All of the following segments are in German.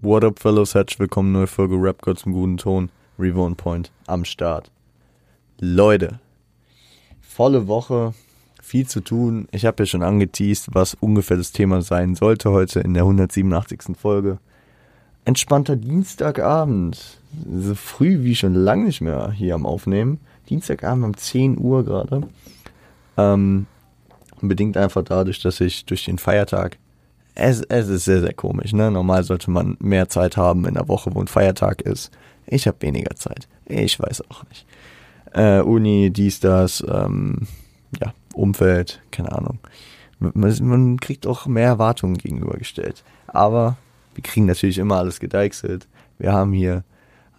What up, fellows? Herzlich willkommen, neue Folge Rap Gods im guten Ton. Revo Point am Start. Leute, volle Woche, viel zu tun. Ich habe ja schon angeteased, was ungefähr das Thema sein sollte heute in der 187. Folge. Entspannter Dienstagabend. So früh wie schon lange nicht mehr hier am Aufnehmen. Dienstagabend um 10 Uhr gerade. Ähm, bedingt einfach dadurch, dass ich durch den Feiertag es, es ist sehr, sehr komisch. Ne? Normal sollte man mehr Zeit haben in der Woche, wo ein Feiertag ist. Ich habe weniger Zeit. Ich weiß auch nicht. Äh, Uni, dies, das, ähm, ja, Umfeld, keine Ahnung. Man, man kriegt auch mehr Erwartungen gegenübergestellt. Aber wir kriegen natürlich immer alles gedeichselt. Wir haben hier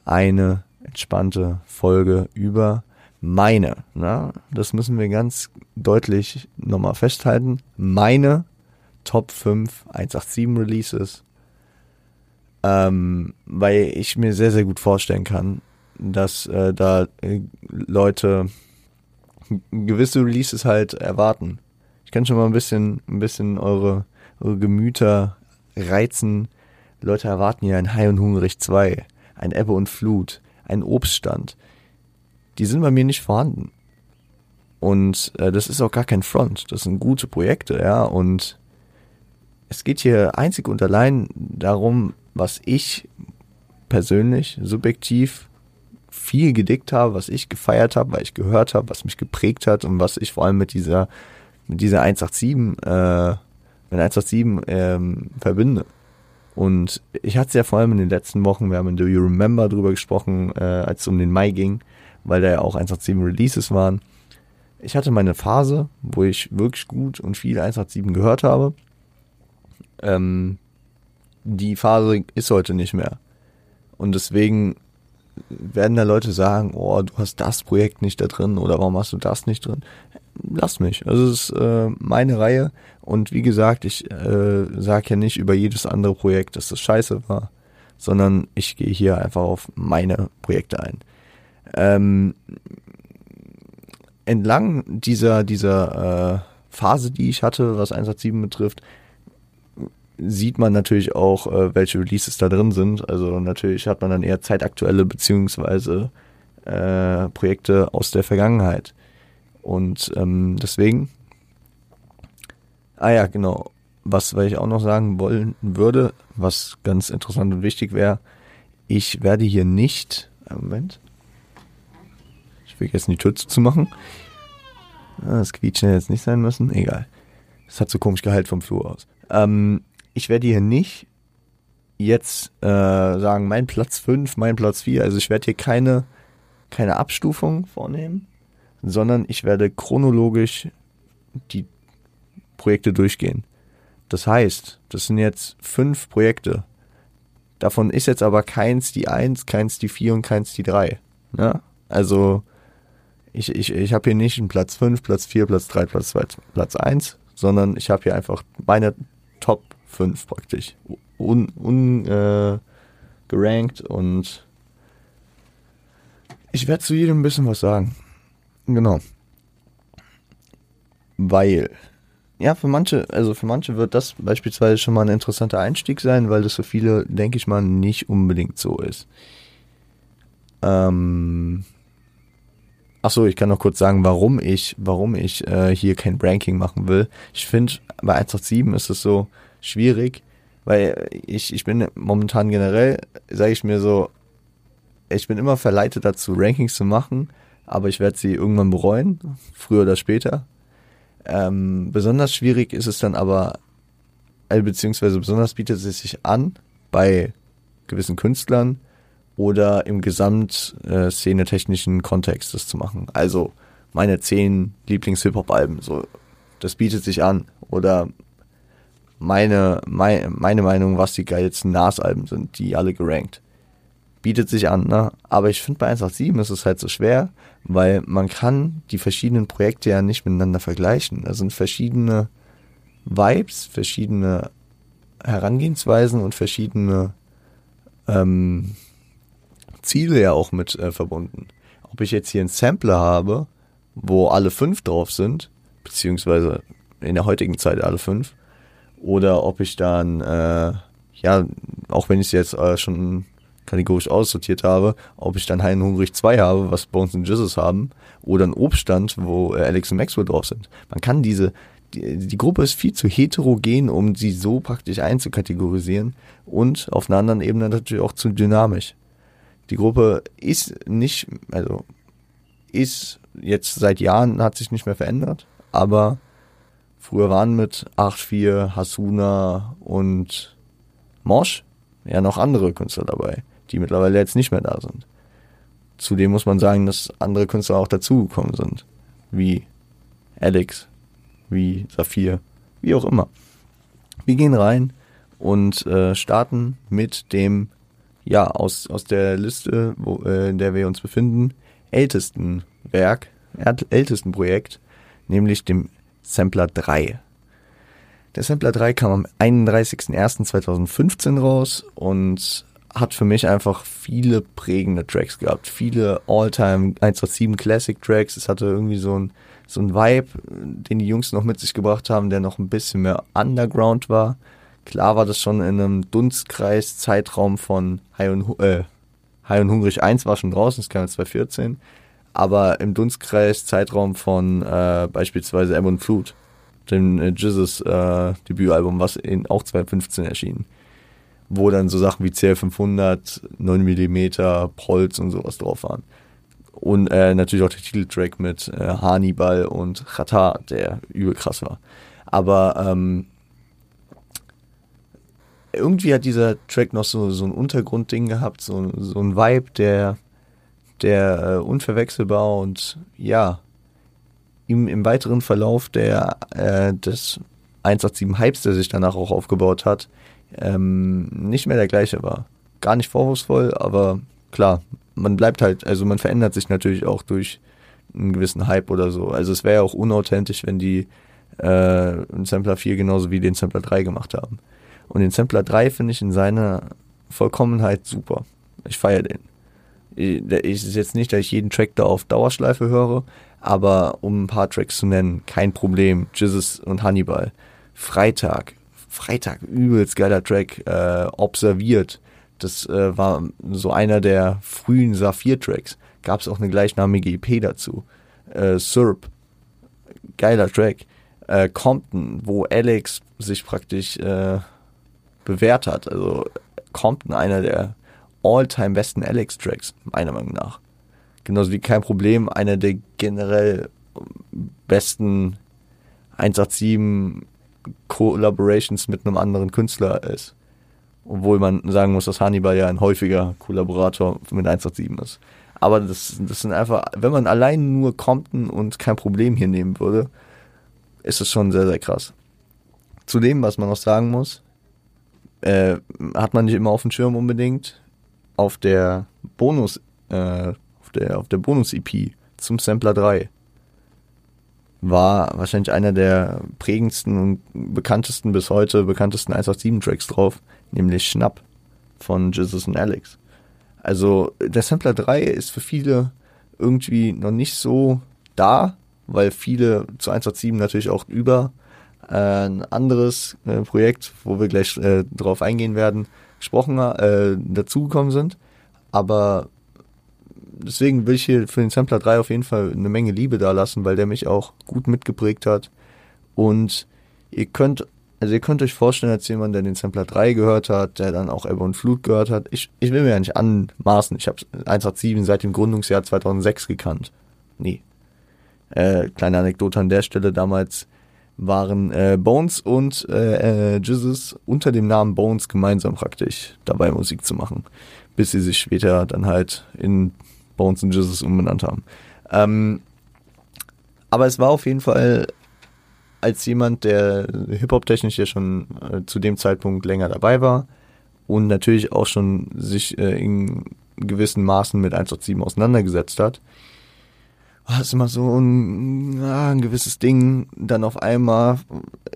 eine entspannte Folge über meine. Na? Das müssen wir ganz deutlich nochmal festhalten. Meine Top 5 187 Releases. Ähm, weil ich mir sehr, sehr gut vorstellen kann, dass äh, da äh, Leute gewisse Releases halt erwarten. Ich kann schon mal ein bisschen, ein bisschen eure, eure Gemüter reizen. Leute erwarten ja ein High und Hungrig 2, ein Ebbe und Flut, ein Obststand. Die sind bei mir nicht vorhanden. Und äh, das ist auch gar kein Front. Das sind gute Projekte, ja. Und es geht hier einzig und allein darum, was ich persönlich, subjektiv viel gedickt habe, was ich gefeiert habe, weil ich gehört habe, was mich geprägt hat und was ich vor allem mit dieser, mit dieser 187, äh, mit 187 ähm, verbinde. Und ich hatte es ja vor allem in den letzten Wochen, wir haben in Do You Remember drüber gesprochen, äh, als es um den Mai ging, weil da ja auch 187 Releases waren. Ich hatte meine Phase, wo ich wirklich gut und viel 187 gehört habe ähm, die Phase ist heute nicht mehr. Und deswegen werden da Leute sagen, oh, du hast das Projekt nicht da drin oder warum hast du das nicht drin? Lass mich. Also es ist äh, meine Reihe und wie gesagt, ich äh, sage ja nicht über jedes andere Projekt, dass das scheiße war, sondern ich gehe hier einfach auf meine Projekte ein. Ähm, entlang dieser dieser äh, Phase, die ich hatte, was 187 betrifft, sieht man natürlich auch, äh, welche Releases da drin sind. Also natürlich hat man dann eher zeitaktuelle beziehungsweise äh, Projekte aus der Vergangenheit. Und ähm, deswegen, ah ja, genau, was weil ich auch noch sagen wollen würde, was ganz interessant und wichtig wäre, ich werde hier nicht, Moment, ich vergesse die Tür zuzumachen. Ah, das Quietschen jetzt nicht sein müssen, egal. Das hat so komisch Gehalt vom Flur aus. Ähm, ich werde hier nicht jetzt äh, sagen, mein Platz 5, mein Platz 4. Also ich werde hier keine, keine Abstufung vornehmen, sondern ich werde chronologisch die Projekte durchgehen. Das heißt, das sind jetzt fünf Projekte. Davon ist jetzt aber keins die 1, keins die 4 und keins die 3. Ne? Also ich, ich, ich habe hier nicht einen Platz 5, Platz 4, Platz 3, Platz 2, Platz 1, sondern ich habe hier einfach meine Top fünf praktisch. Un, un äh, und ich werde zu jedem ein bisschen was sagen. Genau. Weil, ja, für manche, also für manche wird das beispielsweise schon mal ein interessanter Einstieg sein, weil das für viele, denke ich mal, nicht unbedingt so ist. Ähm, ach so, ich kann noch kurz sagen, warum ich, warum ich äh, hier kein Ranking machen will. Ich finde, bei 187 ist es so, schwierig, weil ich, ich bin momentan generell, sage ich mir so, ich bin immer verleitet dazu, Rankings zu machen, aber ich werde sie irgendwann bereuen, früher oder später. Ähm, besonders schwierig ist es dann aber, äh, beziehungsweise besonders bietet es sich an bei gewissen Künstlern oder im gesamtszene-technischen Kontext das zu machen. Also meine zehn Lieblings-Hip-Hop-Alben, so, das bietet sich an. Oder meine, meine, meine Meinung, was die geilsten Nas-Alben sind, die alle gerankt. Bietet sich an, ne? Aber ich finde bei 187 ist es halt so schwer, weil man kann die verschiedenen Projekte ja nicht miteinander vergleichen. Da sind verschiedene Vibes, verschiedene Herangehensweisen und verschiedene ähm, Ziele ja auch mit äh, verbunden. Ob ich jetzt hier einen Sampler habe, wo alle fünf drauf sind, beziehungsweise in der heutigen Zeit alle fünf, oder ob ich dann äh, ja, auch wenn ich es jetzt äh, schon kategorisch aussortiert habe, ob ich dann Hein Hungrig 2 habe, was Bones und Jesus haben, oder ein Obststand, wo äh, Alex und Maxwell drauf sind. Man kann diese, die, die Gruppe ist viel zu heterogen, um sie so praktisch einzukategorisieren und auf einer anderen Ebene natürlich auch zu dynamisch. Die Gruppe ist nicht, also ist jetzt seit Jahren, hat sich nicht mehr verändert, aber früher waren mit 8-4, Hasuna und Mosch ja noch andere Künstler dabei, die mittlerweile jetzt nicht mehr da sind. Zudem muss man sagen, dass andere Künstler auch dazugekommen sind, wie Alex, wie Saphir, wie auch immer. Wir gehen rein und äh, starten mit dem, ja, aus, aus der Liste, wo, äh, in der wir uns befinden, ältesten Werk, ältesten Projekt, nämlich dem Sampler 3. Der Sampler 3 kam am 31.01.2015 raus und hat für mich einfach viele prägende Tracks gehabt. Viele All-Time 1.7 Classic Tracks. Es hatte irgendwie so ein, so ein Vibe, den die Jungs noch mit sich gebracht haben, der noch ein bisschen mehr Underground war. Klar war das schon in einem Dunstkreis-Zeitraum von High und, äh, High und Hungrig 1 war schon draußen, das kam 2014. Aber im Dunstkreis-Zeitraum von äh, beispielsweise Ebb und Flut dem äh, Jizzes äh, Debütalbum, was in, auch 2015 erschien. Wo dann so Sachen wie CL500, 9mm, Polz und sowas drauf waren. Und äh, natürlich auch der Titeltrack mit äh, Hannibal und Chata, der übel krass war. Aber ähm, irgendwie hat dieser Track noch so, so ein Untergrundding gehabt, so, so ein Vibe, der, der äh, unverwechselbar und ja, ihm im weiteren Verlauf der, äh, des 187 Hypes, der sich danach auch aufgebaut hat, ähm, nicht mehr der gleiche war. Gar nicht vorwurfsvoll, aber klar, man bleibt halt, also man verändert sich natürlich auch durch einen gewissen Hype oder so. Also es wäre ja auch unauthentisch, wenn die äh, einen Sampler 4 genauso wie den Sampler 3 gemacht haben. Und den Sampler 3 finde ich in seiner Vollkommenheit super. Ich feiere den. Ich, ist jetzt nicht, dass ich jeden Track da auf Dauerschleife höre, aber um ein paar Tracks zu nennen, kein Problem. Jizzes und Hannibal. Freitag. Freitag, übelst geiler Track. Äh, observiert. Das äh, war so einer der frühen Saphir-Tracks. Gab es auch eine gleichnamige EP dazu. Äh, Surp. Geiler Track. Äh, Compton, wo Alex sich praktisch äh, bewährt hat. Also Compton, einer der all-time besten Alex-Tracks, meiner Meinung nach genauso wie kein Problem einer der generell besten 187 Collaborations mit einem anderen Künstler ist. Obwohl man sagen muss, dass Hannibal ja ein häufiger Kollaborator mit 187 ist. Aber das, das sind einfach, wenn man allein nur Compton und kein Problem hier nehmen würde, ist es schon sehr, sehr krass. Zudem, was man noch sagen muss, äh, hat man nicht immer auf dem Schirm unbedingt. Auf der Bonus äh, der, auf der Bonus-EP zum Sampler 3 war wahrscheinlich einer der prägendsten und bekanntesten bis heute bekanntesten 187 Tracks drauf, nämlich Schnapp von Jesus und Alex. Also der Sampler 3 ist für viele irgendwie noch nicht so da, weil viele zu 187 natürlich auch über äh, ein anderes äh, Projekt, wo wir gleich äh, drauf eingehen werden, gesprochen, äh, dazugekommen sind. Aber deswegen will ich hier für den Sampler 3 auf jeden Fall eine Menge Liebe da lassen, weil der mich auch gut mitgeprägt hat. Und ihr könnt, also ihr könnt euch vorstellen, als jemand, der den Sampler 3 gehört hat, der dann auch Ebbe und Flut gehört hat, ich, ich will mir ja nicht anmaßen, ich habe 187 seit dem Gründungsjahr 2006 gekannt. Nee. Äh, kleine Anekdote an der Stelle, damals waren äh, Bones und äh, äh, Jizzes unter dem Namen Bones gemeinsam praktisch dabei Musik zu machen, bis sie sich später dann halt in Bones und Jesus umbenannt haben. Ähm, aber es war auf jeden Fall als jemand, der Hip-Hop-technisch ja schon äh, zu dem Zeitpunkt länger dabei war und natürlich auch schon sich äh, in gewissen Maßen mit 187 auseinandergesetzt hat, war es immer so ein, ja, ein gewisses Ding, dann auf einmal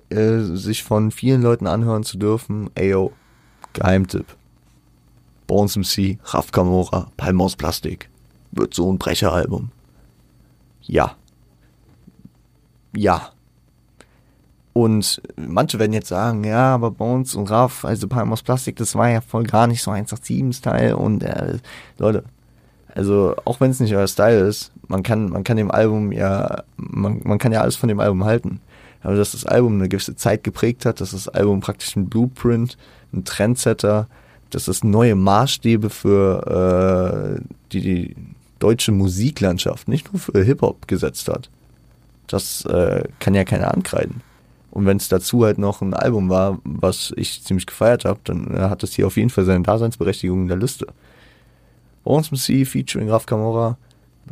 äh, sich von vielen Leuten anhören zu dürfen, ayo, Geheimtipp. Bones MC, Raf Kamora, Palmos Plastik wird so ein Brecheralbum. Ja. Ja. Und manche werden jetzt sagen, ja, aber Bones und Raff, also Palm aus Plastik, das war ja voll gar nicht so 187-Style und äh, Leute, also auch wenn es nicht euer Style ist, man kann, man kann dem Album ja, man, man kann ja alles von dem Album halten. Aber dass das Album eine gewisse Zeit geprägt hat, dass das Album praktisch ein Blueprint, ein Trendsetter, dass es neue Maßstäbe für äh, die, die deutsche Musiklandschaft, nicht nur für Hip-Hop gesetzt hat. Das äh, kann ja keiner ankreiden. Und wenn es dazu halt noch ein Album war, was ich ziemlich gefeiert habe, dann äh, hat es hier auf jeden Fall seine Daseinsberechtigung in der Liste. Bones MC featuring Raf Camora.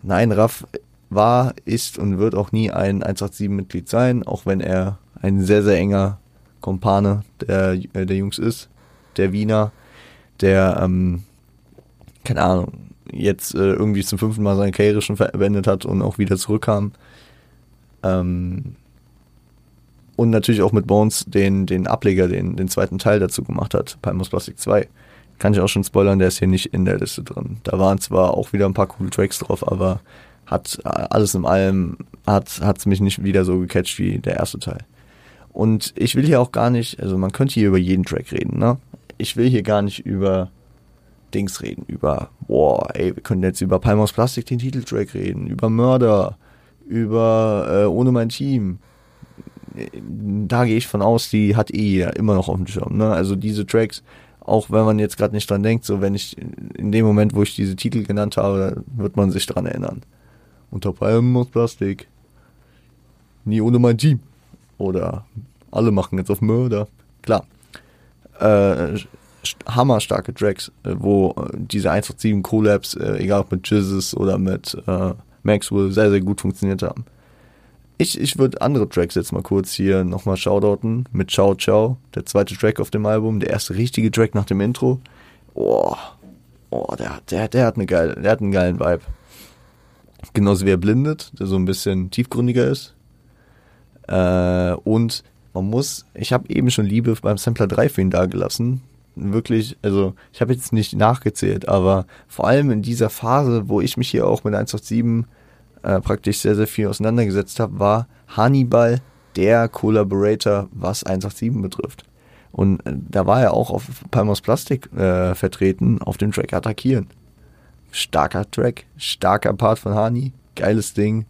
Nein, Raf war, ist und wird auch nie ein 187-Mitglied sein, auch wenn er ein sehr, sehr enger Kompane der, äh, der Jungs ist. Der Wiener, der, ähm, keine Ahnung, jetzt äh, irgendwie zum fünften Mal seine Karriere schon verwendet hat und auch wieder zurückkam. Ähm, und natürlich auch mit Bones den, den Ableger, den, den zweiten Teil dazu gemacht hat, Palmos Plastic 2. Kann ich auch schon spoilern, der ist hier nicht in der Liste drin. Da waren zwar auch wieder ein paar coole Tracks drauf, aber hat alles in allem, hat es mich nicht wieder so gecatcht wie der erste Teil. Und ich will hier auch gar nicht, also man könnte hier über jeden Track reden, ne? Ich will hier gar nicht über Dings reden, über, boah, ey, wir können jetzt über Palmos Plastik den Titeltrack reden, über Mörder, über äh, Ohne mein Team, da gehe ich von aus, die hat eh immer noch auf dem Schirm. Ne? Also diese Tracks, auch wenn man jetzt gerade nicht dran denkt, so wenn ich in dem Moment, wo ich diese Titel genannt habe, wird man sich dran erinnern. Unter Palmen aus Plastik. Nie ohne mein Team. Oder alle machen jetzt auf Mörder. Klar. Äh, hammerstarke Tracks, äh, wo diese 187 Collabs, äh, egal ob mit Jizzes oder mit äh, Maxwell, sehr, sehr gut funktioniert haben. Ich, ich würde andere Tracks jetzt mal kurz hier nochmal shoutouten mit Ciao Ciao, der zweite Track auf dem Album, der erste richtige Track nach dem Intro. Oh, oh der, der, der, hat der hat einen geilen Vibe. Genauso wie er blindet, der so ein bisschen tiefgründiger ist. Äh, und man muss, ich habe eben schon Liebe beim Sampler 3 für ihn dagelassen. Wirklich, also ich habe jetzt nicht nachgezählt, aber vor allem in dieser Phase, wo ich mich hier auch mit 187 äh, praktisch sehr, sehr viel auseinandergesetzt habe, war Hannibal der Collaborator, was 187 betrifft. Und äh, da war er auch auf Palmos Plastik äh, vertreten, auf dem Track Attackieren. Starker Track, starker Part von Hani, geiles Ding.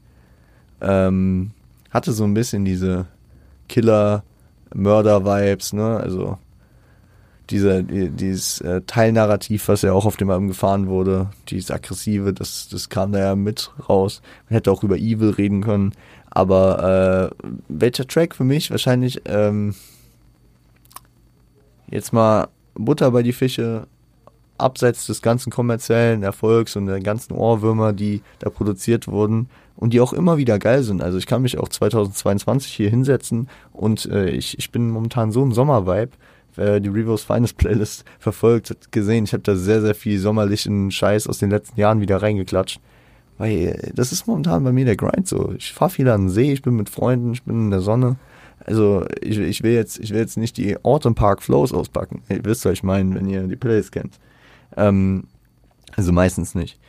Ähm, hatte so ein bisschen diese Killer-Mörder-Vibes, ne? Also dieser, dieses äh, Teilnarrativ, was ja auch auf dem Album gefahren wurde, dieses aggressive, das, das kam da ja mit raus. Man hätte auch über Evil reden können. Aber äh, welcher Track für mich wahrscheinlich ähm, jetzt mal Butter bei die Fische, abseits des ganzen kommerziellen Erfolgs und der ganzen Ohrwürmer, die da produziert wurden und die auch immer wieder geil sind. Also ich kann mich auch 2022 hier hinsetzen und äh, ich, ich bin momentan so im Sommervibe wer die Revos Finest Playlist verfolgt, hat gesehen, ich habe da sehr, sehr viel sommerlichen Scheiß aus den letzten Jahren wieder reingeklatscht. Weil äh, das ist momentan bei mir der Grind so. Ich fahre viel an den See, ich bin mit Freunden, ich bin in der Sonne. Also ich, ich will jetzt, ich will jetzt nicht die Autumn Park Flows auspacken. Ihr wisst, was ich meine, wenn ihr die Playlist kennt. Ähm, also meistens nicht.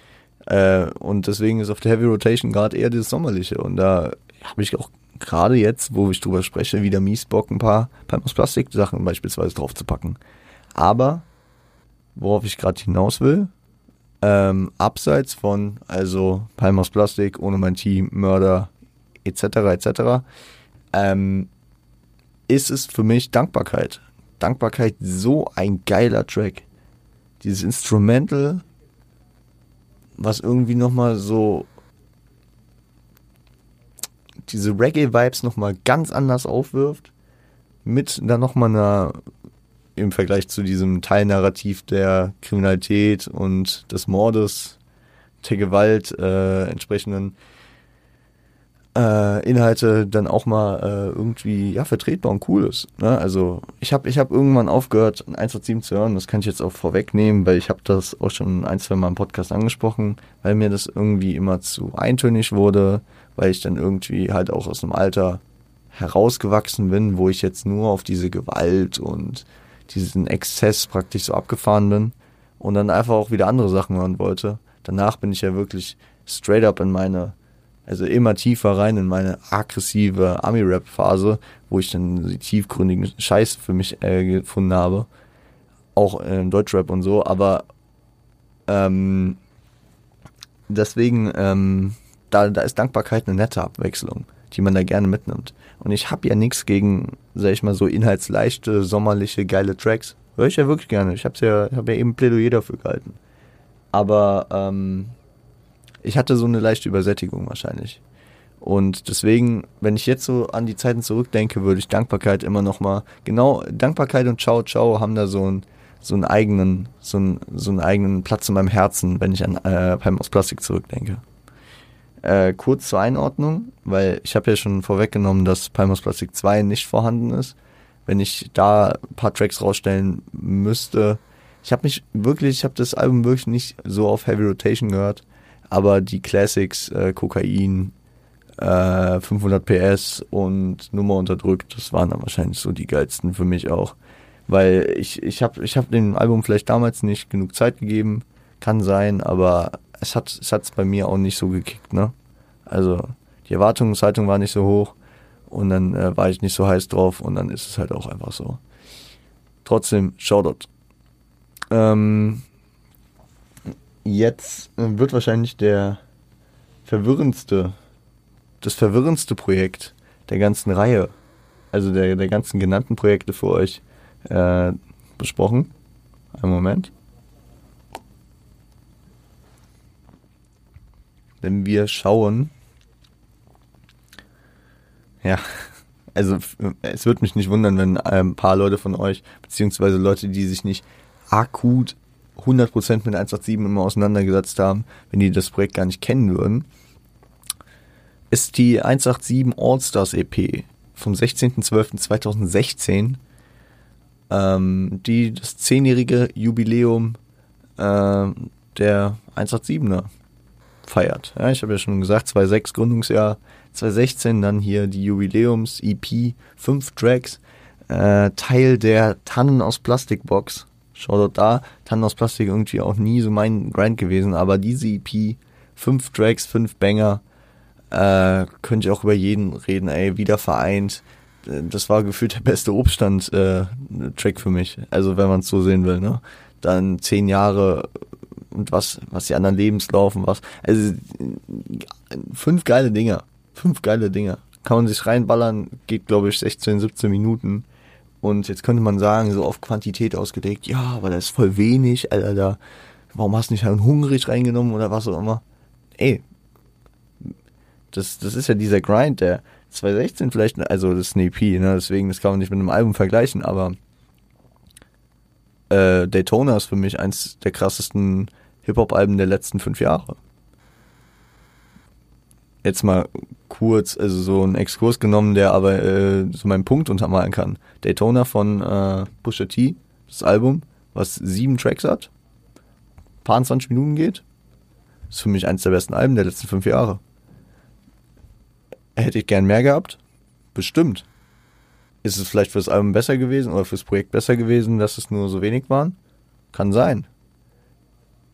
Äh, und deswegen ist auf der Heavy Rotation gerade eher das Sommerliche. Und da habe ich auch gerade jetzt, wo ich drüber spreche, wieder mies Bock, ein paar Palmos Plastik Sachen beispielsweise draufzupacken. Aber, worauf ich gerade hinaus will, ähm, abseits von, also Palmos Plastik, ohne mein Team, Mörder, etc., etc., ähm, ist es für mich Dankbarkeit. Dankbarkeit, so ein geiler Track. Dieses Instrumental, was irgendwie nochmal so diese Reggae-Vibes nochmal ganz anders aufwirft, mit dann nochmal einer, im Vergleich zu diesem Teilnarrativ der Kriminalität und des Mordes, der Gewalt äh, entsprechenden äh, Inhalte dann auch mal äh, irgendwie ja vertretbar und cool ist. Ne? Also ich habe ich hab irgendwann aufgehört, 187 zu hören, das kann ich jetzt auch vorwegnehmen, weil ich habe das auch schon ein, zwei Mal im Podcast angesprochen, weil mir das irgendwie immer zu eintönig wurde, weil ich dann irgendwie halt auch aus dem Alter herausgewachsen bin, wo ich jetzt nur auf diese Gewalt und diesen Exzess praktisch so abgefahren bin und dann einfach auch wieder andere Sachen hören wollte. Danach bin ich ja wirklich straight up in meine Also immer tiefer rein in meine aggressive Army-Rap-Phase, wo ich dann die tiefgründigen Scheiß für mich äh, gefunden habe. Auch im Deutschrap und so, aber ähm, deswegen, ähm, da, da ist Dankbarkeit eine nette Abwechslung, die man da gerne mitnimmt. Und ich habe ja nichts gegen, sag ich mal, so inhaltsleichte, sommerliche, geile Tracks. Höre ich ja wirklich gerne. Ich habe ja, hab ja eben Plädoyer dafür gehalten. Aber ähm, ich hatte so eine leichte Übersättigung wahrscheinlich. Und deswegen, wenn ich jetzt so an die Zeiten zurückdenke, würde ich Dankbarkeit immer noch mal, genau, Dankbarkeit und Ciao Ciao haben da so einen, so einen eigenen, so einen, so einen eigenen Platz in meinem Herzen, wenn ich an äh, Palm aus Plastik zurückdenke. Äh, kurz zur Einordnung, weil ich habe ja schon vorweggenommen, dass Palm aus Plastik 2 nicht vorhanden ist. Wenn ich da ein paar Tracks rausstellen müsste, ich habe mich wirklich, ich habe das Album wirklich nicht so auf Heavy Rotation gehört, aber die Classics, äh, Kokain, äh, 500 PS und Nummer unterdrückt, das waren dann wahrscheinlich so die geilsten für mich auch. Weil ich, ich habe ich hab dem Album vielleicht damals nicht genug Zeit gegeben, kann sein, aber es hat es hat's bei mir auch nicht so gekickt, ne? Also die Erwartungshaltung war nicht so hoch und dann äh, war ich nicht so heiß drauf und dann ist es halt auch einfach so. Trotzdem, Shoutout. Ähm, jetzt äh, wird wahrscheinlich der verwirrendste, das verwirrendste Projekt der ganzen Reihe, also der, der ganzen genannten Projekte für euch äh, besprochen. Einen Moment. Wenn wir schauen, ja, also es wird mich nicht wundern, wenn ein paar Leute von euch, beziehungsweise Leute, die sich nicht akut 100% mit 187 immer auseinandergesetzt haben, wenn die das Projekt gar nicht kennen würden, ist die 187 All-Stars EP vom 16.12.2016, ähm, die das zehnjährige Jubiläum äh, der 187er feiert. Ja, ich habe ja schon gesagt, 2006 Gründungsjahr, 2016 dann hier die Jubiläums-EP, fünf Tracks, äh, Teil der Tannen aus Plastikbox Shoutout da. Tannen aus Plastik irgendwie auch nie so mein Grind gewesen, aber diese EP, fünf Tracks, fünf Banger, äh, könnte ich auch über jeden reden, ey, wieder vereint. Das war gefühlt der beste Obststand-Track äh, für mich. Also wenn man es so sehen will, ne? Dann zehn Jahre und was, was die anderen Lebenslaufen, was. Also fünf geile Dinger. Fünf geile Dinger. Kann man sich reinballern, geht glaube ich 16, 17 Minuten. Und jetzt könnte man sagen, so auf Quantität ausgelegt, ja, aber das ist voll wenig, Alter, da, warum hast du nicht einen hungrig reingenommen oder was auch immer? Ey, das, das ist ja dieser Grind, der 2016 vielleicht, also das ist eine EP, ne, deswegen, das kann man nicht mit einem Album vergleichen, aber äh, Daytona ist für mich eins der krassesten Hip-Hop-Alben der letzten fünf Jahre jetzt mal kurz, also so einen Exkurs genommen, der aber äh, so meinen Punkt untermalen kann. Daytona von äh, Pusha T, das Album, was sieben Tracks hat, paar 20 Minuten geht, ist für mich eins der besten Alben der letzten fünf Jahre. Hätte ich gern mehr gehabt? Bestimmt. Ist es vielleicht fürs Album besser gewesen oder fürs Projekt besser gewesen, dass es nur so wenig waren? Kann sein.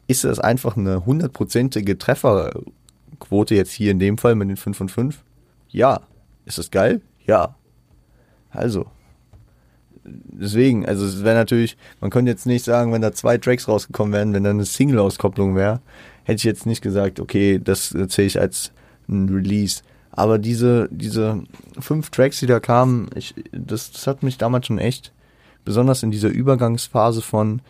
Ist es einfach eine hundertprozentige Treffer Quote jetzt hier in dem Fall mit den 5 von 5? Ja. Ist das geil? Ja. Also. Deswegen, also es wäre natürlich, man könnte jetzt nicht sagen, wenn da zwei Tracks rausgekommen wären, wenn da eine Single-Auskopplung wäre, hätte ich jetzt nicht gesagt, okay, das zähle ich als ein Release. Aber diese, diese fünf Tracks, die da kamen, ich, das, das hat mich damals schon echt, besonders in dieser Übergangsphase von,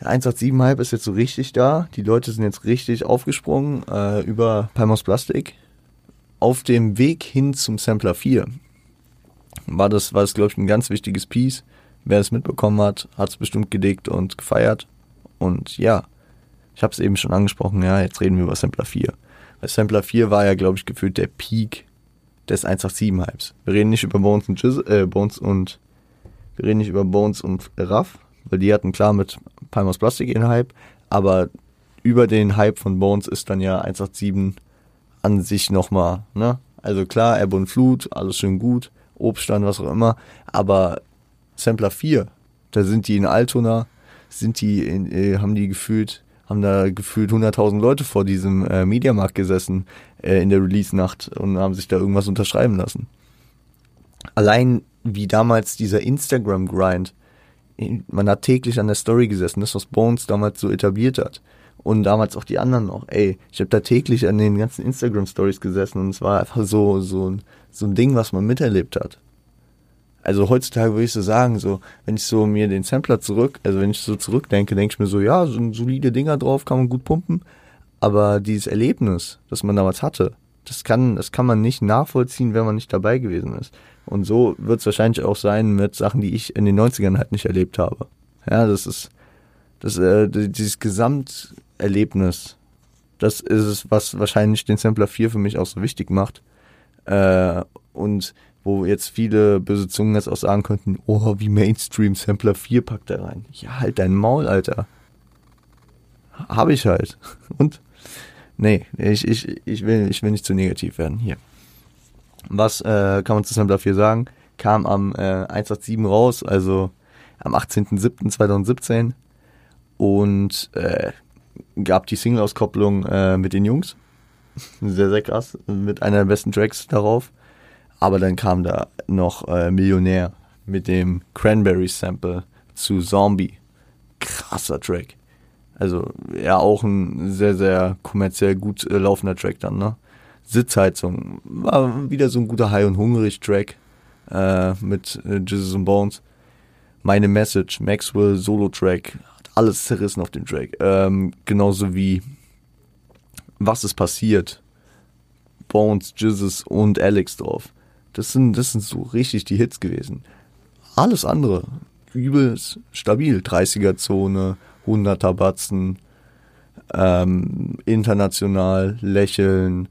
der 187-Hype ist jetzt so richtig da. Die Leute sind jetzt richtig aufgesprungen äh, über Palmos Plastik. Auf dem Weg hin zum Sampler 4 war das, war das glaube ich, ein ganz wichtiges Piece. Wer es mitbekommen hat, hat es bestimmt gedickt und gefeiert. Und ja, ich habe es eben schon angesprochen, ja, jetzt reden wir über Sampler 4. Weil Sampler 4 war ja, glaube ich, gefühlt der Peak des 187-Hypes. Wir reden nicht über Bones und Giz äh, Bones und wir reden nicht über Bones und Raff, weil die hatten klar mit Palmos Plastik ihren Hype, aber über den Hype von Bones ist dann ja 187 an sich nochmal, ne? Also klar, Ebbe und Flut, alles schön gut, Obststand, was auch immer, aber Sampler 4, da sind die in Altona, sind die in, äh, haben die gefühlt haben da gefühlt 100.000 Leute vor diesem äh, Mediamarkt gesessen äh, in der Release-Nacht und haben sich da irgendwas unterschreiben lassen. Allein wie damals dieser Instagram-Grind, man hat täglich an der Story gesessen, das was Bones damals so etabliert hat und damals auch die anderen noch. Ey, ich habe da täglich an den ganzen Instagram Stories gesessen und es war einfach so so ein so ein Ding, was man miterlebt hat. Also heutzutage würde ich so sagen, so wenn ich so mir den Sampler zurück, also wenn ich so zurückdenke, denke ich mir so, ja, so solide Dinger drauf, kann man gut pumpen, aber dieses Erlebnis, das man damals hatte, das kann das kann man nicht nachvollziehen, wenn man nicht dabei gewesen ist. Und so wird es wahrscheinlich auch sein mit Sachen, die ich in den 90ern halt nicht erlebt habe. Ja, das ist das äh, dieses Gesamt Erlebnis. Das ist es, was wahrscheinlich den Sampler 4 für mich auch so wichtig macht. Äh, und wo jetzt viele böse Zungen jetzt auch sagen könnten, oh, wie Mainstream Sampler 4 packt er rein. Ja, halt dein Maul, Alter. Hab ich halt. Und? Nee, ich, ich, ich, will, ich will nicht zu negativ werden. Hier. Was äh, kann man zu Sampler 4 sagen? Kam am äh, 187 raus, also am 18.07.2017 und äh, gab die Single-Auskopplung äh, mit den Jungs. Sehr, sehr krass. Mit einer der besten Tracks darauf. Aber dann kam da noch äh, Millionär mit dem Cranberry-Sample zu Zombie. Krasser Track. Also, ja, auch ein sehr, sehr kommerziell gut äh, laufender Track dann, ne? Sitzheizung war wieder so ein guter High- und Hungrig-Track äh, mit äh, Jesus and Bones. Meine Message, Maxwell Solo-Track, alles zerrissen auf dem Track. Ähm, genauso wie Was ist passiert? Bones, Jesus und Alex drauf. Das sind, das sind so richtig die Hits gewesen. Alles andere, übelst stabil. 30er-Zone, 100er Batzen, ähm, international, lächeln.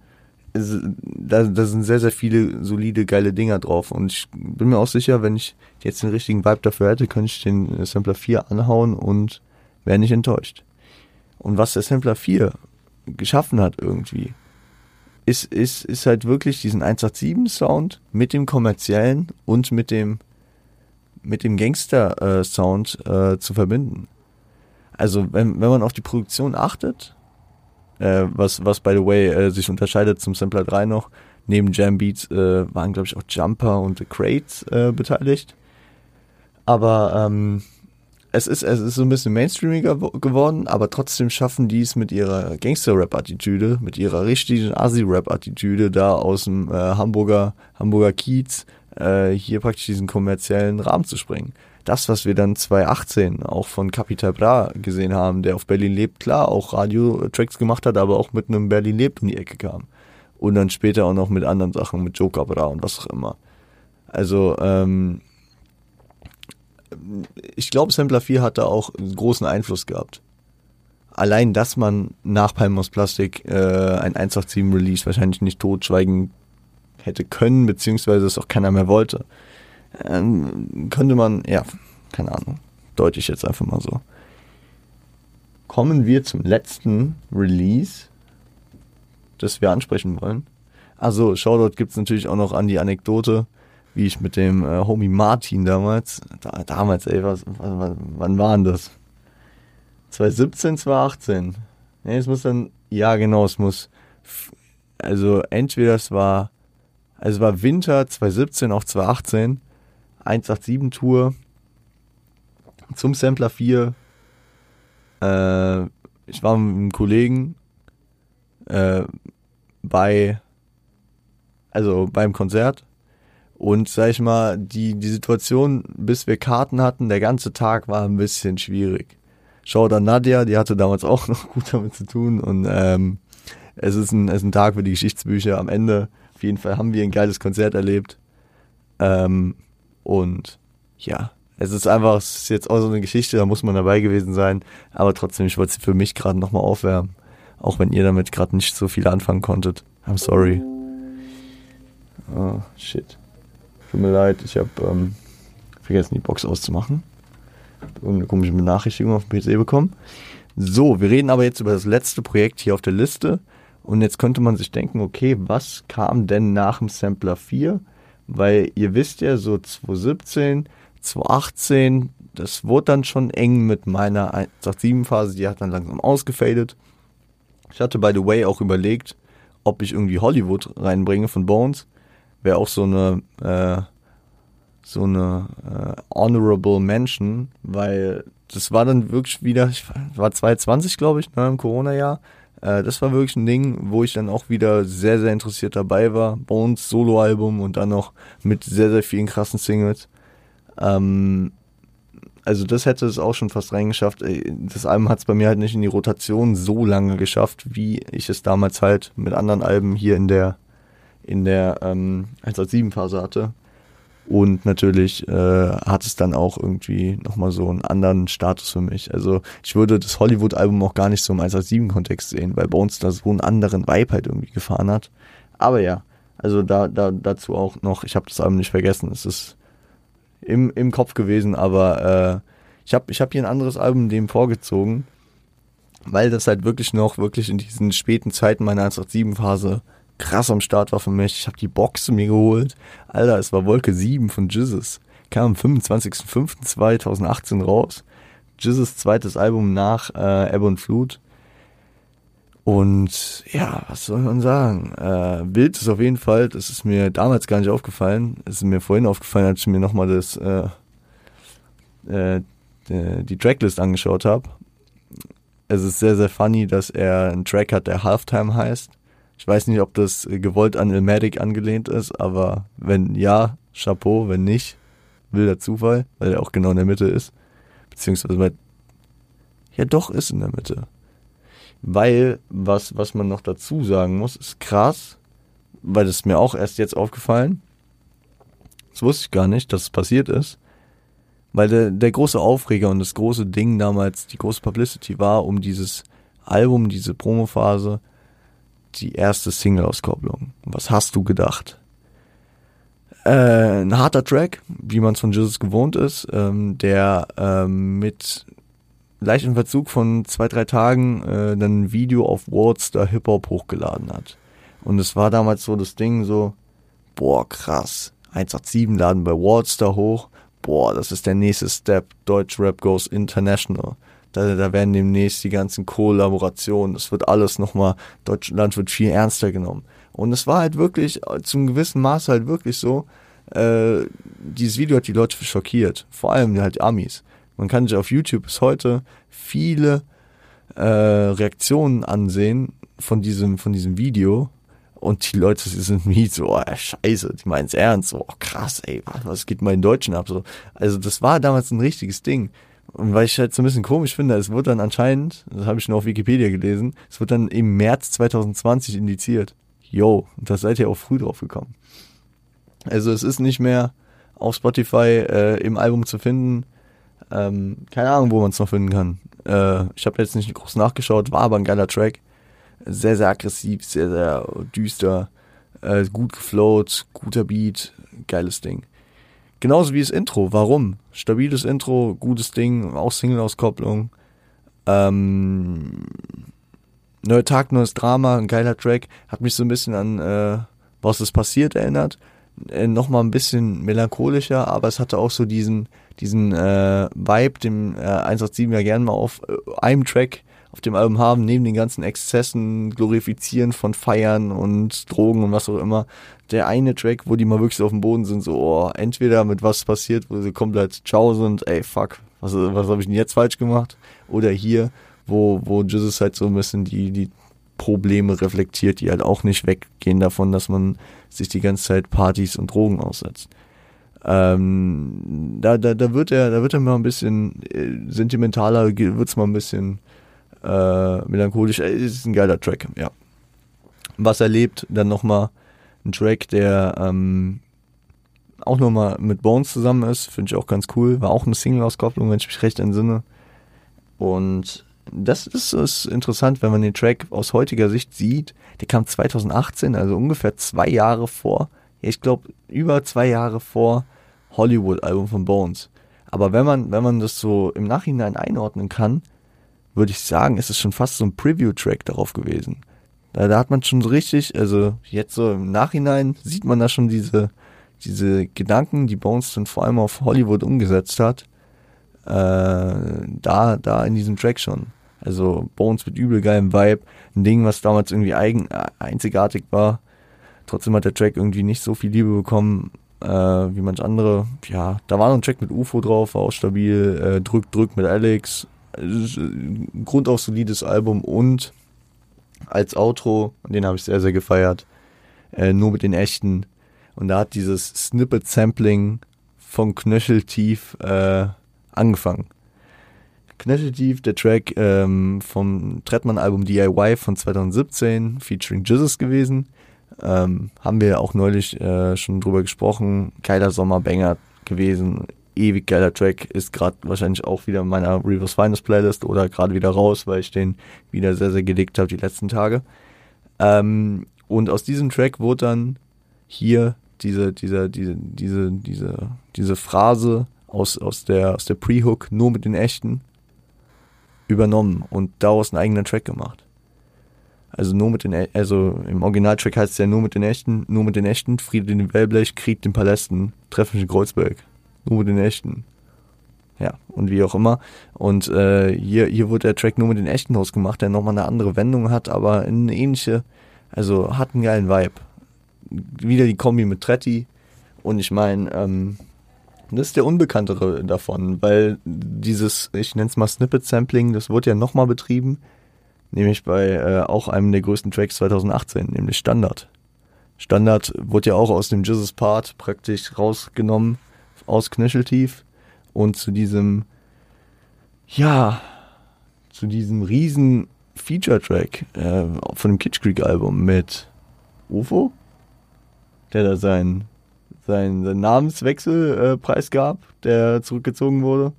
Da, da sind sehr, sehr viele solide, geile Dinger drauf. Und ich bin mir auch sicher, wenn ich jetzt den richtigen Vibe dafür hätte, könnte ich den Sampler 4 anhauen und wäre nicht enttäuscht. Und was der Sampler 4 geschaffen hat irgendwie, ist, ist, ist halt wirklich diesen 187 Sound mit dem kommerziellen und mit dem, mit dem Gangster äh, äh, zu verbinden. Also wenn, wenn man auf die Produktion achtet, äh, was, was by the way äh, sich unterscheidet zum Sampler 3 noch, neben Jam Beats äh, waren glaube ich auch Jumper und The Crates äh, beteiligt. Aber ähm, es ist, es ist so ein bisschen mainstreamiger geworden, aber trotzdem schaffen die es mit ihrer Gangster-Rap-Attitüde, mit ihrer richtigen Asi-Rap-Attitüde da aus dem äh, Hamburger, Hamburger Kiez, äh, hier praktisch diesen kommerziellen Rahmen zu springen. Das, was wir dann 2018 auch von Capital Bra gesehen haben, der auf Berlin lebt, klar, auch Radio-Tracks gemacht hat, aber auch mit einem Berlin lebt um die Ecke kam. Und dann später auch noch mit anderen Sachen, mit Joker Bra und was auch immer. Also, ähm, ich glaube, Sampler 4 hat da auch großen Einfluss gehabt. Allein, dass man nach Palmos Plastik äh, ein 187 Release wahrscheinlich nicht totschweigen hätte können, beziehungsweise es auch keiner mehr wollte, ähm, könnte man, ja, keine Ahnung, deute ich jetzt einfach mal so. Kommen wir zum letzten Release, das wir ansprechen wollen. Also, Shoutout gibt es natürlich auch noch an die Anekdote wie ich mit dem äh, Homie Martin damals, da, damals, ey, was, was, wann waren das? 2017, 2018. Nee, es muss dann, ja genau, es muss, also entweder es war, also es war Winter 2017, auch 2018, 187 Tour zum Sampler 4. Äh, ich war mit einem Kollegen äh, bei, also beim Konzert und sag ich mal, die, die Situation, bis wir Karten hatten, der ganze Tag war ein bisschen schwierig. Schau da Nadja, die hatte damals auch noch gut damit zu tun. Und ähm, es, ist ein, es ist ein Tag für die Geschichtsbücher. Am Ende, auf jeden Fall, haben wir ein geiles Konzert erlebt. Ähm, und ja, es ist einfach, es ist jetzt auch so eine Geschichte, da muss man dabei gewesen sein. Aber trotzdem, ich wollte sie für mich gerade nochmal aufwärmen. Auch wenn ihr damit gerade nicht so viel anfangen konntet. I'm sorry. Oh, shit. Tut mir leid, ich habe ähm, vergessen, die Box auszumachen. Irgendeine komische Benachrichtigung auf dem PC bekommen. So, wir reden aber jetzt über das letzte Projekt hier auf der Liste. Und jetzt könnte man sich denken, okay, was kam denn nach dem Sampler 4? Weil ihr wisst ja, so 2017, 2018, das wurde dann schon eng mit meiner 187-Phase, die hat dann langsam ausgefadet. Ich hatte, by the way, auch überlegt, ob ich irgendwie Hollywood reinbringe von Bones. Wäre auch so eine, äh, so eine äh, honorable Mention, weil das war dann wirklich wieder, ich war 2020, glaube ich, ne, im Corona-Jahr. Äh, das war wirklich ein Ding, wo ich dann auch wieder sehr, sehr interessiert dabei war. Bones Soloalbum und dann noch mit sehr, sehr vielen krassen Singles. Ähm, also das hätte es auch schon fast reingeschafft. Das Album hat es bei mir halt nicht in die Rotation so lange geschafft, wie ich es damals halt mit anderen Alben hier in der in der ähm, 1.7 Phase hatte. Und natürlich äh, hat es dann auch irgendwie nochmal so einen anderen Status für mich. Also ich würde das Hollywood-Album auch gar nicht so im 187-Kontext sehen, weil Bones da so einen anderen Vibe halt irgendwie gefahren hat. Aber ja, also da, da dazu auch noch, ich habe das Album nicht vergessen. Es ist im, im Kopf gewesen, aber äh, ich habe ich hab hier ein anderes Album dem vorgezogen, weil das halt wirklich noch, wirklich in diesen späten Zeiten meiner 187-Phase krass am Start war für mich. Ich habe die Box mir geholt. Alter, es war Wolke 7 von Jizzes. Kam am 25.05.2018 raus. Jizzes zweites Album nach äh, Ebb und Flut. Und ja, was soll man sagen? Äh, Bild ist auf jeden Fall, das ist mir damals gar nicht aufgefallen. Es ist mir vorhin aufgefallen, als ich mir nochmal das äh, äh, die Tracklist angeschaut habe. Es ist sehr, sehr funny, dass er einen Track hat, der Halftime heißt. Ich weiß nicht, ob das gewollt an Ilmatic angelehnt ist, aber wenn ja, Chapeau, wenn nicht, wilder Zufall, weil er auch genau in der Mitte ist. Beziehungsweise bei, ja doch, ist in der Mitte. Weil, was, was man noch dazu sagen muss, ist krass, weil das ist mir auch erst jetzt aufgefallen. Das wusste ich gar nicht, dass es passiert ist. Weil der, der große Aufreger und das große Ding damals, die große Publicity war um dieses Album, diese Promophase, die erste Single-Auskopplung. Was hast du gedacht? Äh, ein harter Track, wie man es von Jesus gewohnt ist, ähm, der ähm, mit leichtem Verzug von zwei, drei Tagen äh, dann ein Video auf Wordstar Hip-Hop hochgeladen hat. Und es war damals so das Ding so, boah, krass, 187 laden bei Wordstar hoch, boah, das ist der nächste Step, Deutsch Rap goes international. Da, da werden demnächst die ganzen Kollaborationen, das wird alles nochmal, Deutschland wird viel ernster genommen. Und es war halt wirklich, zum gewissen Maß halt wirklich so, äh, dieses Video hat die Leute schockiert. Vor allem halt Amis. Man kann sich auf YouTube bis heute viele äh, Reaktionen ansehen von diesem, von diesem Video. Und die Leute sind wie so, oh, scheiße, die meinen es ernst, so, oh, krass, ey, was, was geht mal in Deutschen ab? So. Also das war damals ein richtiges Ding. Und weil ich halt so ein bisschen komisch finde, es wird dann anscheinend, das habe ich nur auf Wikipedia gelesen, es wird dann im März 2020 indiziert. Yo, da seid ihr auch früh drauf gekommen. Also es ist nicht mehr auf Spotify äh, im Album zu finden. Ähm, keine Ahnung, wo man es noch finden kann. Äh, ich habe jetzt nicht groß nachgeschaut, war aber ein geiler Track. Sehr, sehr aggressiv, sehr, sehr düster, äh, gut geflowt, guter Beat, geiles Ding. Genauso wie das Intro. Warum? Stabiles Intro, gutes Ding, auch Single-Auskopplung. Ähm, Neuer Tag, neues Drama, ein geiler Track. Hat mich so ein bisschen an äh, Was ist passiert erinnert. Äh, Nochmal ein bisschen melancholischer, aber es hatte auch so diesen, diesen äh, Vibe, den äh, 187 ja gerne mal auf äh, einem Track auf dem Album haben, neben den ganzen Exzessen, Glorifizieren von Feiern und Drogen und was auch immer, der eine Track, wo die mal wirklich auf dem Boden sind, so, oh, entweder mit was passiert, wo sie komplett ciao sind, ey, fuck, was, was habe ich denn jetzt falsch gemacht? Oder hier, wo, wo Jesus halt so ein bisschen die, die Probleme reflektiert, die halt auch nicht weggehen davon, dass man sich die ganze Zeit Partys und Drogen aussetzt. Ähm, da, da, da wird er, da wird er mal ein bisschen äh, sentimentaler, wird's mal ein bisschen äh, melancholisch. Äh, ist ein geiler Track, ja. Was erlebt, dann nochmal ein Track, der ähm, auch nochmal mit Bones zusammen ist, finde ich auch ganz cool. War auch eine Single-Auskopplung, wenn ich mich recht entsinne. Und das ist, ist interessant, wenn man den Track aus heutiger Sicht sieht. Der kam 2018, also ungefähr zwei Jahre vor. Ich glaube, über zwei Jahre vor Hollywood-Album von Bones. Aber wenn man, wenn man das so im Nachhinein einordnen kann, würde ich sagen, ist es schon fast so ein Preview-Track darauf gewesen. Da, da hat man schon so richtig, also jetzt so im Nachhinein sieht man da schon diese, diese Gedanken, die Bones dann vor allem auf Hollywood umgesetzt hat. äh, da, da in diesem Track schon. Also Bones mit übel geilem Vibe, ein Ding, was damals irgendwie eigen, äh, einzigartig war. Trotzdem hat der Track irgendwie nicht so viel Liebe bekommen äh, wie manch andere. Ja, da war noch ein Track mit UFO drauf, war auch stabil. Äh, drück, drück mit Alex. Grundauf solides Album und als Outro, den habe ich sehr, sehr gefeiert, äh, nur mit den echten. Und da hat dieses Snippet-Sampling von Knöcheltief äh, angefangen. Knöcheltief, der Track ähm, vom Trettmann-Album DIY von 2017, featuring Jesus gewesen. Ähm, haben wir auch neulich äh, schon drüber gesprochen. Geiler Sommerbanger gewesen. Ewig geiler Track. Ist gerade wahrscheinlich auch wieder in meiner Reverse Finest Playlist oder gerade wieder raus, weil ich den wieder sehr, sehr gedickt habe die letzten Tage. Ähm, und aus diesem Track wurde dann hier diese, diese, diese, diese, diese, diese Phrase aus, aus der, aus der Pre-Hook nur mit den echten übernommen und daraus einen eigenen Track gemacht. Also nur mit den, e, also im Originaltrack heißt es ja nur mit den echten, nur mit den echten, Friede den Wellblech, Krieg den Palästen, Treffen in Kreuzberg. Nur mit den echten. Ja, und wie auch immer. Und äh, hier, hier wurde der Track nur mit den echten ausgemacht, der nochmal eine andere Wendung hat, aber eine ähnliche, also hat einen geilen Vibe. Wieder die Kombi mit Tretti. Und ich meine, ähm, das ist der unbekanntere davon, weil dieses, ich nenne es mal Snippet-Sampling, das wurde ja nochmal betrieben, nämlich bei äh, auch einem der größten Tracks 2018, nämlich Standard. Standard wurde ja auch aus dem Jesus Part praktisch rausgenommen, aus Knöcheltief und zu diesem, ja, zu diesem riesen Feature-Track äh, von dem Kitsch Creek Album mit UFO, der da sein seinen, Namenswechsel äh, preisgab, der zurückgezogen wurde.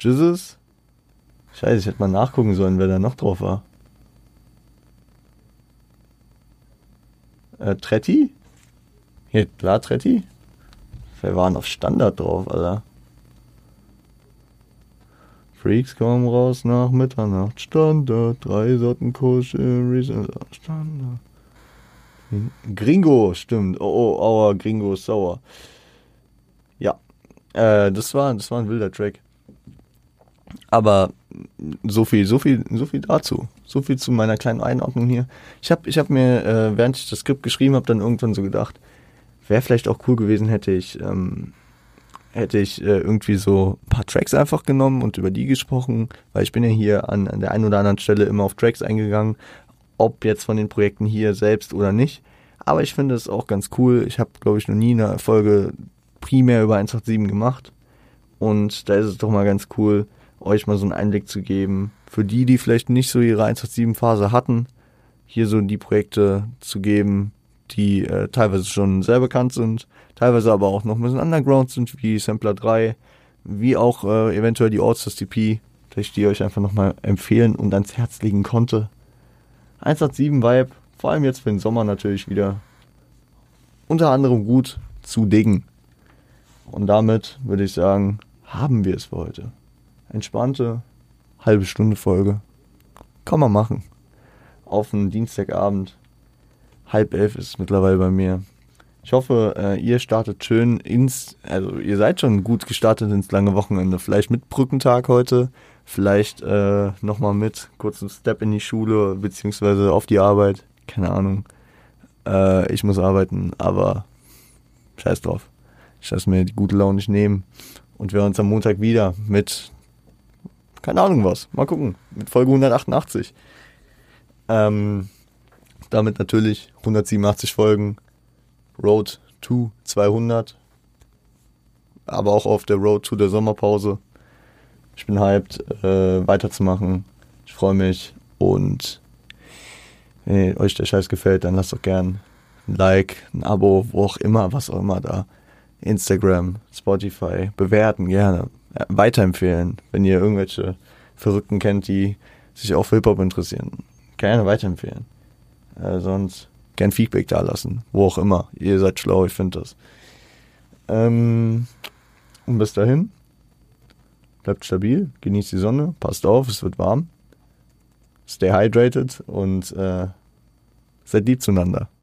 Jesus. Scheiße, ich hätte mal nachgucken sollen, wer da noch drauf war. Äh, Tretti? Hier, klar, Tretti? Wer waren auf Standard drauf, Alter? Freaks kommen raus nach Mitternacht. Standard, drei Sorten Kusch, Standard. Gringo, stimmt. Oh, oh, aua, Gringo ist sauer. Ja, äh, das war, das war ein wilder Track. Aber so viel, so viel, so viel dazu. So viel zu meiner kleinen Einordnung hier. Ich habe ich hab mir, äh, während ich das Skript geschrieben habe, dann irgendwann so gedacht, wäre vielleicht auch cool gewesen, hätte ich, ähm, hätte ich äh, irgendwie so ein paar Tracks einfach genommen und über die gesprochen, weil ich bin ja hier an, an der einen oder anderen Stelle immer auf Tracks eingegangen, ob jetzt von den Projekten hier selbst oder nicht. Aber ich finde es auch ganz cool. Ich habe, glaube ich, noch nie eine Folge primär über 187 gemacht. Und da ist es doch mal ganz cool, euch mal so einen Einblick zu geben. Für die, die vielleicht nicht so ihre 187-Phase hatten, hier so die Projekte zu geben, die äh, teilweise schon sehr bekannt sind, teilweise aber auch noch ein bisschen underground sind, wie Sampler 3, wie auch äh, eventuell die Allstars TP, vielleicht die euch einfach nochmal empfehlen und ans Herz legen konnte. 187 Vibe, vor allem jetzt für den Sommer natürlich wieder unter anderem gut zu diggen. Und damit würde ich sagen, haben wir es für heute. Entspannte halbe Stunde Folge. Kann man machen. Auf einen Dienstagabend. Halb elf ist es mittlerweile bei mir. Ich hoffe, äh, ihr startet schön ins, also ihr seid schon gut gestartet ins lange Wochenende. Vielleicht mit Brückentag heute, vielleicht äh, nochmal mit kurzen Step in die Schule beziehungsweise auf die Arbeit. Keine Ahnung. Äh, ich muss arbeiten, aber scheiß drauf. Ich lasse mir die gute Laune nicht nehmen. Und wir hören uns am Montag wieder mit, keine Ahnung was, mal gucken, mit Folge 188. Ähm, damit natürlich 187 Folgen, Road to 200, aber auch auf der Road to der Sommerpause. Ich bin hyped, äh, weiterzumachen. Ich freue mich und wenn euch der Scheiß gefällt, dann lasst doch gern ein Like, ein Abo, wo auch immer, was auch immer da. Instagram, Spotify, bewerten gerne, ja, weiterempfehlen, wenn ihr irgendwelche Verrückten kennt, die sich auch für Hip-Hop interessieren. Gerne weiterempfehlen. Äh, sonst gern Feedback da lassen, wo auch immer. Ihr seid schlau, ich finde das. Ähm, und bis dahin, bleibt stabil, genießt die Sonne, passt auf, es wird warm stay hydrated und äh, seid lieb zueinander.